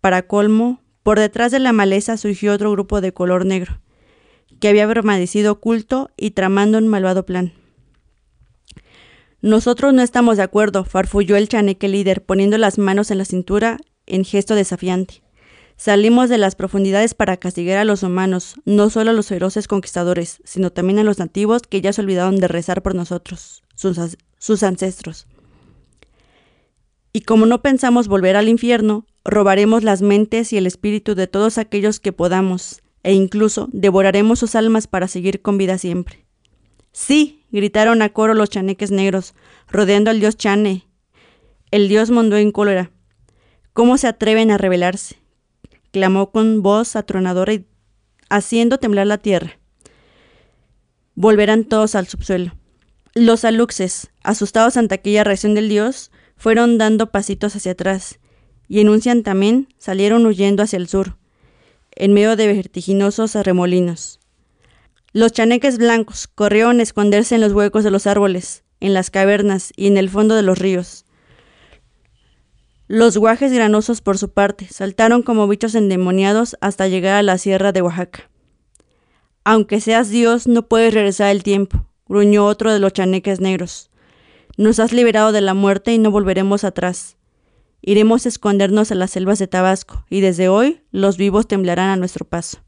Para colmo, por detrás de la maleza surgió otro grupo de color negro, que había permanecido oculto y tramando un malvado plan. Nosotros no estamos de acuerdo, farfulló el chaneque líder, poniendo las manos en la cintura en gesto desafiante. Salimos de las profundidades para castigar a los humanos, no solo a los feroces conquistadores, sino también a los nativos que ya se olvidaron de rezar por nosotros, sus, sus ancestros. Y como no pensamos volver al infierno, robaremos las mentes y el espíritu de todos aquellos que podamos, e incluso devoraremos sus almas para seguir con vida siempre. Sí, gritaron a coro los chaneques negros, rodeando al dios Chane. El dios mondó en cólera. ¿Cómo se atreven a rebelarse? clamó con voz atronadora y haciendo temblar la tierra. Volverán todos al subsuelo. Los aluxes, asustados ante aquella reacción del dios, fueron dando pasitos hacia atrás, y en un santamén salieron huyendo hacia el sur, en medio de vertiginosos arremolinos. Los chaneques blancos corrieron a esconderse en los huecos de los árboles, en las cavernas y en el fondo de los ríos. Los guajes granosos, por su parte, saltaron como bichos endemoniados hasta llegar a la sierra de Oaxaca. Aunque seas Dios, no puedes regresar el tiempo, gruñó otro de los chaneques negros. Nos has liberado de la muerte y no volveremos atrás. Iremos a escondernos a las selvas de Tabasco, y desde hoy los vivos temblarán a nuestro paso.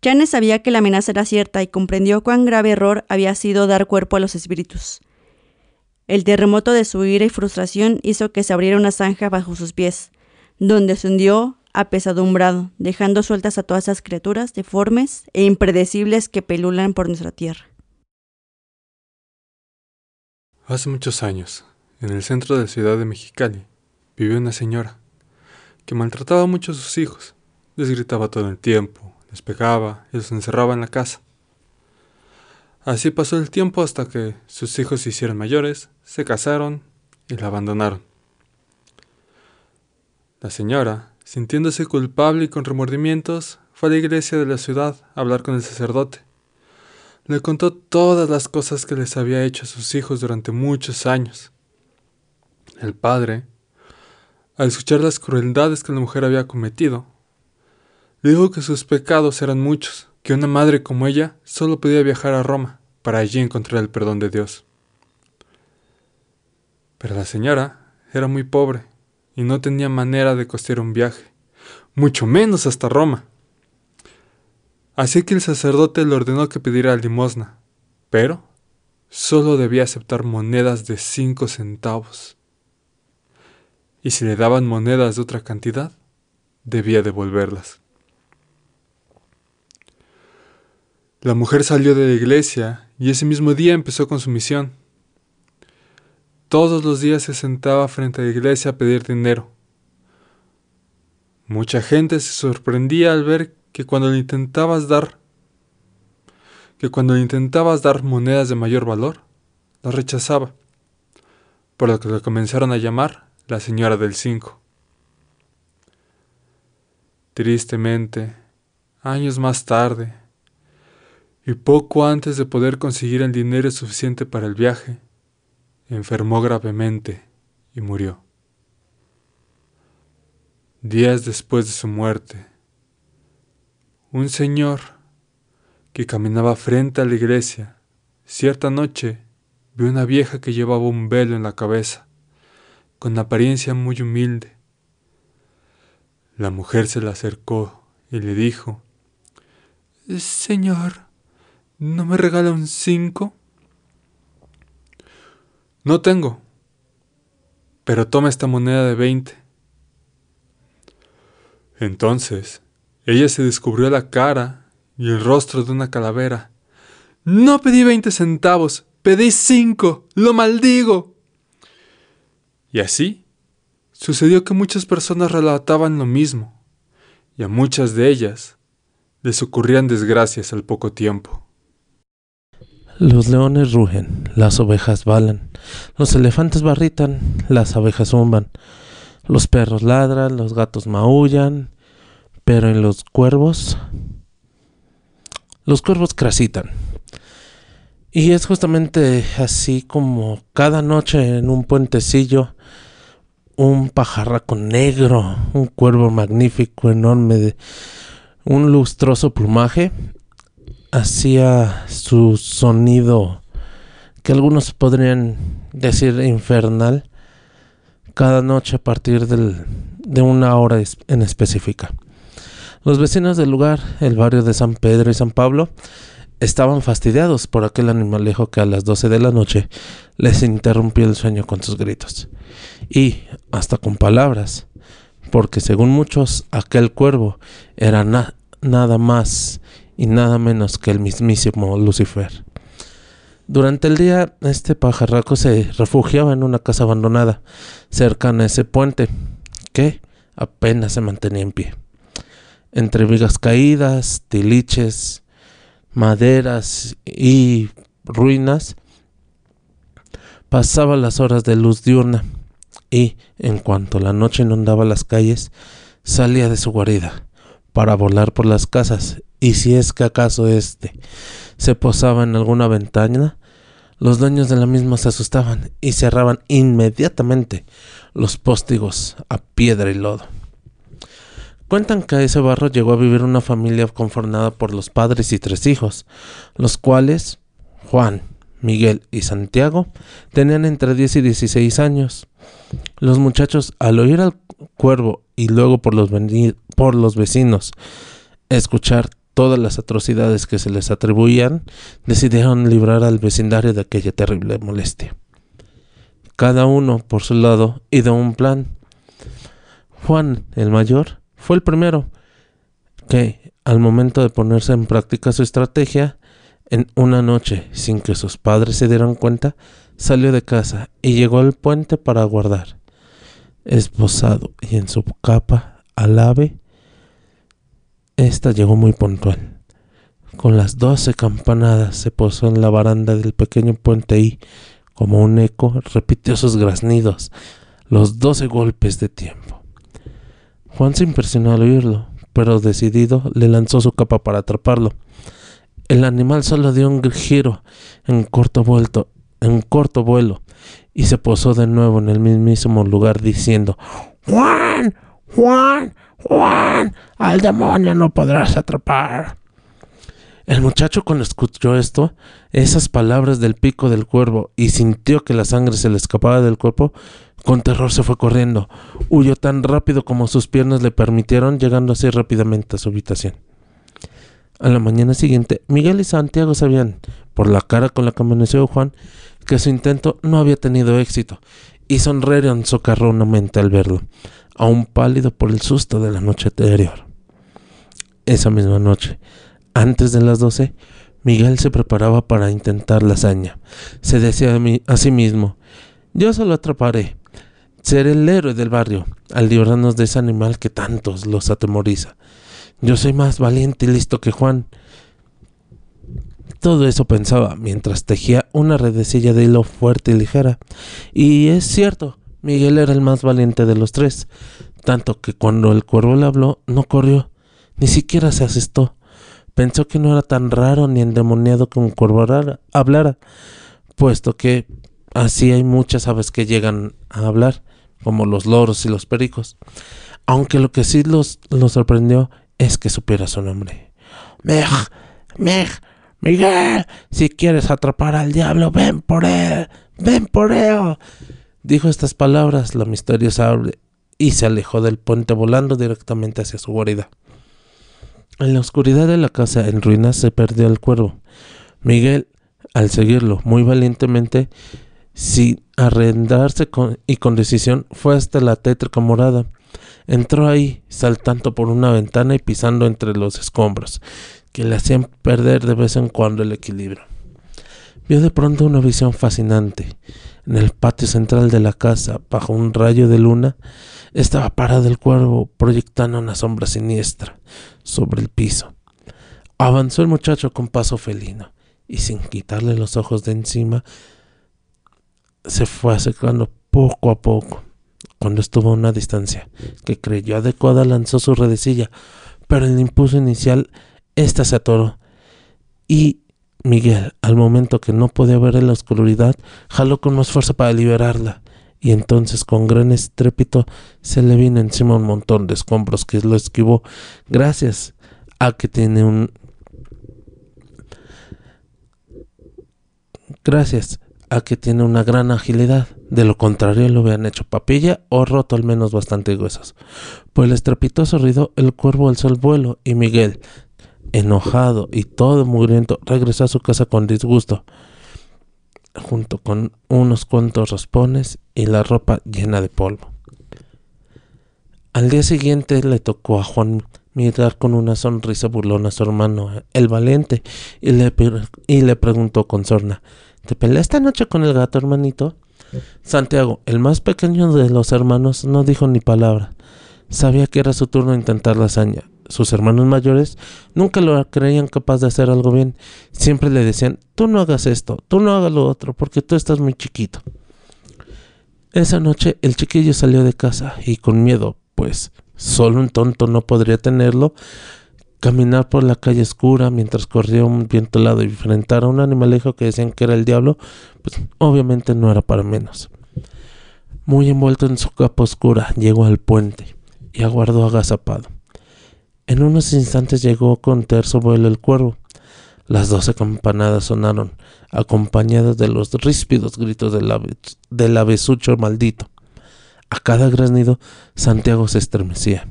Chane sabía que la amenaza era cierta y comprendió cuán grave error había sido dar cuerpo a los espíritus. El terremoto de su ira y frustración hizo que se abriera una zanja bajo sus pies, donde se hundió apesadumbrado, dejando sueltas a todas esas criaturas deformes e impredecibles que pelulan por nuestra tierra. Hace muchos años, en el centro de la ciudad de Mexicali, vivió una señora que maltrataba mucho a sus hijos, les gritaba todo el tiempo, les pegaba y los encerraba en la casa. Así pasó el tiempo hasta que sus hijos se hicieron mayores, se casaron y la abandonaron. La señora, sintiéndose culpable y con remordimientos, fue a la iglesia de la ciudad a hablar con el sacerdote. Le contó todas las cosas que les había hecho a sus hijos durante muchos años. El padre, al escuchar las crueldades que la mujer había cometido, dijo que sus pecados eran muchos que una madre como ella solo podía viajar a Roma para allí encontrar el perdón de Dios. Pero la señora era muy pobre y no tenía manera de costear un viaje, mucho menos hasta Roma. Así que el sacerdote le ordenó que pidiera limosna, pero solo debía aceptar monedas de cinco centavos. Y si le daban monedas de otra cantidad, debía devolverlas. La mujer salió de la iglesia y ese mismo día empezó con su misión. Todos los días se sentaba frente a la iglesia a pedir dinero. Mucha gente se sorprendía al ver que cuando le intentabas dar que cuando le intentabas dar monedas de mayor valor, las rechazaba, por lo que le comenzaron a llamar la señora del cinco. Tristemente, años más tarde, y poco antes de poder conseguir el dinero suficiente para el viaje, enfermó gravemente y murió. Días después de su muerte, un señor que caminaba frente a la iglesia, cierta noche vio una vieja que llevaba un velo en la cabeza, con apariencia muy humilde. La mujer se le acercó y le dijo, Señor, ¿no me regala un cinco? No tengo, pero toma esta moneda de veinte. Entonces, ella se descubrió la cara y el rostro de una calavera. No pedí veinte centavos, pedí cinco, lo maldigo. Y así sucedió que muchas personas relataban lo mismo, y a muchas de ellas les ocurrían desgracias al poco tiempo. Los leones rugen, las ovejas balan, los elefantes barritan, las abejas zumban, los perros ladran, los gatos maullan, pero en los cuervos, los cuervos crasitan. Y es justamente así como cada noche en un puentecillo, un pajarraco negro, un cuervo magnífico, enorme, de un lustroso plumaje, hacía su sonido que algunos podrían decir infernal cada noche a partir de una hora en específica. Los vecinos del lugar, el barrio de San Pedro y San Pablo, estaban fastidiados por aquel animalejo que a las 12 de la noche les interrumpió el sueño con sus gritos. Y hasta con palabras, porque según muchos aquel cuervo era nada más y nada menos que el mismísimo Lucifer. Durante el día, este pajarraco se refugiaba en una casa abandonada, cercana a ese puente, que apenas se mantenía en pie. Entre vigas caídas, tiliches, maderas y ruinas, pasaba las horas de luz diurna y, en cuanto la noche inundaba las calles, salía de su guarida para volar por las casas y si es que acaso éste se posaba en alguna ventana, los dueños de la misma se asustaban y cerraban inmediatamente los póstigos a piedra y lodo. Cuentan que a ese barro llegó a vivir una familia conformada por los padres y tres hijos, los cuales, Juan, Miguel y Santiago, tenían entre 10 y 16 años. Los muchachos, al oír al cuervo y luego por los, por los vecinos escuchar todas las atrocidades que se les atribuían, decidieron librar al vecindario de aquella terrible molestia. Cada uno por su lado ideó un plan. Juan, el mayor, fue el primero que, al momento de ponerse en práctica su estrategia, en una noche, sin que sus padres se dieran cuenta, salió de casa y llegó al puente para aguardar. Esposado y en su capa al ave, esta llegó muy puntual. Con las doce campanadas se posó en la baranda del pequeño puente y, como un eco, repitió sus graznidos, los doce golpes de tiempo. Juan se impresionó al oírlo, pero decidido le lanzó su capa para atraparlo. El animal solo dio un giro en corto vuelto, en corto vuelo, y se posó de nuevo en el mismísimo lugar diciendo Juan, Juan, Juan, al demonio no podrás atrapar. El muchacho cuando escuchó esto, esas palabras del pico del cuervo, y sintió que la sangre se le escapaba del cuerpo, con terror se fue corriendo. Huyó tan rápido como sus piernas le permitieron, llegando así rápidamente a su habitación. A la mañana siguiente, Miguel y Santiago sabían, por la cara con la que amaneció Juan, que su intento no había tenido éxito, y sonrieron socarronamente al verlo aún pálido por el susto de la noche anterior. Esa misma noche, antes de las doce, Miguel se preparaba para intentar la hazaña. Se decía a, sí mismo, yo solo atraparé, seré el héroe del barrio, al librarnos de ese animal que tantos los atemoriza. Yo soy más valiente y listo que Juan. Todo eso pensaba mientras tejía una redecilla de hilo fuerte y ligera. Y es cierto, Miguel era el más valiente de los tres, tanto que cuando el cuervo le habló, no corrió, ni siquiera se asestó. Pensó que no era tan raro ni endemoniado que un cuervo hablara, puesto que así hay muchas aves que llegan a hablar, como los loros y los pericos. Aunque lo que sí los, los sorprendió es que supiera su nombre. Meg, Meg, Miguel, si quieres atrapar al diablo, ven por él, ven por él. Dijo estas palabras la misteriosa y se alejó del puente volando directamente hacia su guarida. En la oscuridad de la casa en ruinas se perdió el cuervo. Miguel, al seguirlo muy valientemente, sin arrendarse y con decisión, fue hasta la tétrica morada. Entró ahí, saltando por una ventana y pisando entre los escombros, que le hacían perder de vez en cuando el equilibrio. Vio de pronto una visión fascinante. En el patio central de la casa, bajo un rayo de luna, estaba parado el cuervo proyectando una sombra siniestra sobre el piso. Avanzó el muchacho con paso felino y sin quitarle los ojos de encima, se fue acercando poco a poco. Cuando estuvo a una distancia que creyó adecuada, lanzó su redecilla, pero en el impulso inicial, ésta se atoró. Y Miguel, al momento que no podía ver en la oscuridad, jaló con más fuerza para liberarla y entonces con gran estrépito se le vino encima un montón de escombros que lo esquivó gracias a que tiene un gracias a que tiene una gran agilidad. De lo contrario lo hubieran hecho papilla o roto al menos bastante huesos. Por el estrepitoso ruido el cuervo alzó el vuelo y Miguel, enojado y todo mugriento, regresó a su casa con disgusto junto con unos cuantos raspones y la ropa llena de polvo. Al día siguiente le tocó a Juan mirar con una sonrisa burlona a su hermano, el valiente, y le, y le preguntó con sorna, ¿te peleé esta noche con el gato, hermanito? Santiago, el más pequeño de los hermanos, no dijo ni palabra. Sabía que era su turno intentar la hazaña, sus hermanos mayores nunca lo creían capaz de hacer algo bien. Siempre le decían, tú no hagas esto, tú no hagas lo otro, porque tú estás muy chiquito. Esa noche el chiquillo salió de casa y con miedo, pues solo un tonto no podría tenerlo, caminar por la calle oscura mientras corría un viento helado y enfrentar a un animalejo que decían que era el diablo, pues obviamente no era para menos. Muy envuelto en su capa oscura, llegó al puente y aguardó agazapado. En unos instantes llegó con terzo vuelo el cuervo. Las doce campanadas sonaron, acompañadas de los ríspidos gritos del, ave, avesucho maldito. A cada graznido Santiago se estremecía,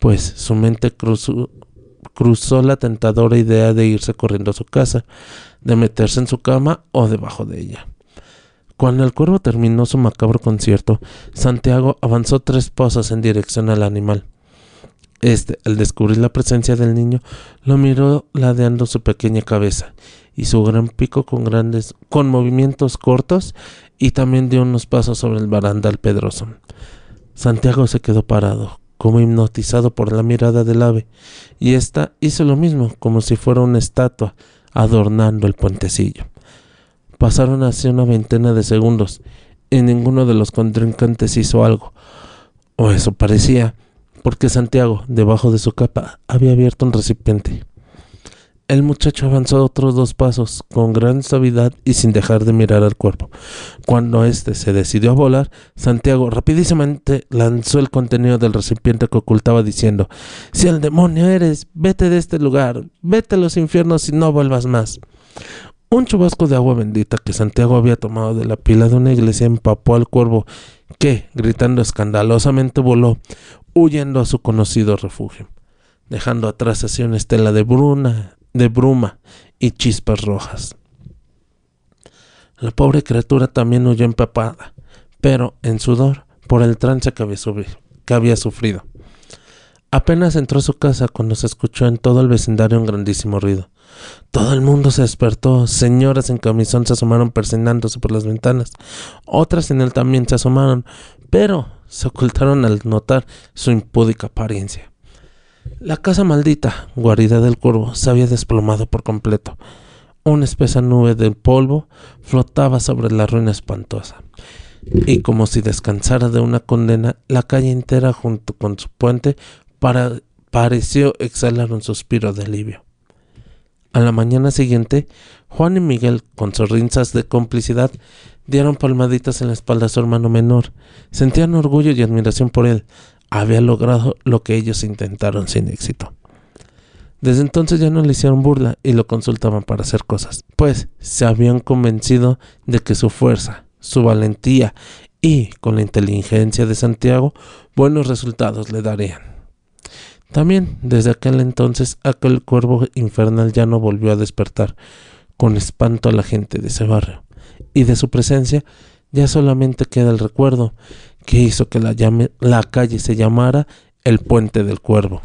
pues su mente cruzó, cruzó la tentadora idea de irse corriendo a su casa, de meterse en su cama o debajo de ella. Cuando el cuervo terminó su macabro concierto, Santiago avanzó tres pasos en dirección al animal. Este, al descubrir la presencia del niño, lo miró ladeando su pequeña cabeza y su gran pico con grandes, con movimientos cortos y también dio unos pasos sobre el barandal pedroso. Santiago se quedó parado, como hipnotizado por la mirada del ave, y ésta hizo lo mismo, como si fuera una estatua, adornando el puentecillo. Pasaron así una veintena de segundos, y ninguno de los contrincantes hizo algo, o eso parecía, porque Santiago, debajo de su capa, había abierto un recipiente. El muchacho avanzó otros dos pasos, con gran suavidad y sin dejar de mirar al cuerpo. Cuando éste se decidió a volar, Santiago rapidísimamente lanzó el contenido del recipiente que ocultaba, diciendo Si el demonio eres, vete de este lugar, vete a los infiernos y no vuelvas más. Un chubasco de agua bendita que Santiago había tomado de la pila de una iglesia empapó al cuervo, que, gritando escandalosamente, voló, huyendo a su conocido refugio, dejando atrás así una estela de, bruna, de bruma y chispas rojas. La pobre criatura también huyó empapada, pero en sudor por el trance que había, sufrido. Apenas entró a su casa cuando se escuchó en todo el vecindario un grandísimo ruido. Todo el mundo se despertó, señoras en camisón se asomaron persignándose por las ventanas, otras en él también se asomaron, pero se ocultaron al notar su impúdica apariencia. La casa maldita, guarida del cuervo, se había desplomado por completo. una espesa nube de polvo flotaba sobre la ruina espantosa. Y como si descansara de una condena, la calle entera junto con su puente pareció exhalar un suspiro de alivio. A la mañana siguiente, Juan y Miguel, con sonrisas de complicidad, dieron palmaditas en la espalda a su hermano menor. Sentían orgullo y admiración por él. Había logrado lo que ellos intentaron sin éxito. Desde entonces ya no le hicieron burla y lo consultaban para hacer cosas, pues se habían convencido de que su fuerza, su valentía y, con la inteligencia de Santiago, buenos resultados le darían. También desde aquel entonces aquel cuervo infernal ya no volvió a despertar con espanto a la gente de ese barrio, y de su presencia ya solamente queda el recuerdo que hizo que la, llame, la calle se llamara el Puente del Cuervo.